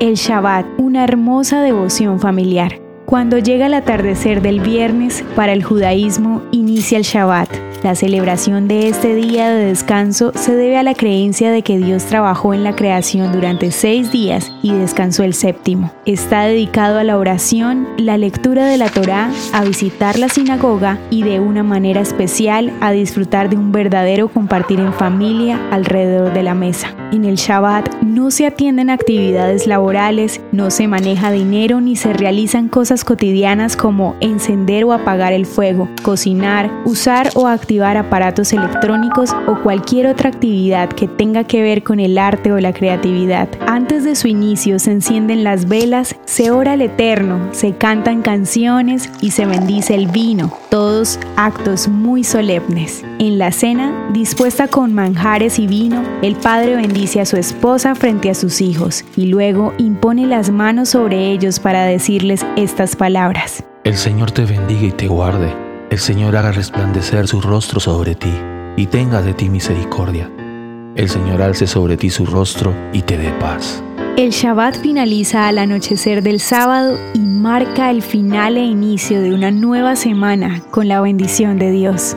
El Shabbat, una hermosa devoción familiar. Cuando llega el atardecer del viernes, para el judaísmo inicia el Shabbat. La celebración de este día de descanso se debe a la creencia de que Dios trabajó en la creación durante seis días y descansó el séptimo. Está dedicado a la oración, la lectura de la Torá, a visitar la sinagoga y de una manera especial a disfrutar de un verdadero compartir en familia alrededor de la mesa. En el Shabbat no se atienden actividades laborales, no se maneja dinero ni se realizan cosas cotidianas como encender o apagar el fuego, cocinar, usar o activar aparatos electrónicos o cualquier otra actividad que tenga que ver con el arte o la creatividad. Antes de su inicio se encienden las velas, se ora al Eterno, se cantan canciones y se bendice el vino, todos actos muy solemnes. En la cena, dispuesta con manjares y vino, el padre bendice a su esposa frente a sus hijos y luego impone las manos sobre ellos para decirles estas palabras. El Señor te bendiga y te guarde. El Señor haga resplandecer su rostro sobre ti y tenga de ti misericordia. El Señor alce sobre ti su rostro y te dé paz. El Shabbat finaliza al anochecer del sábado y marca el final e inicio de una nueva semana con la bendición de Dios.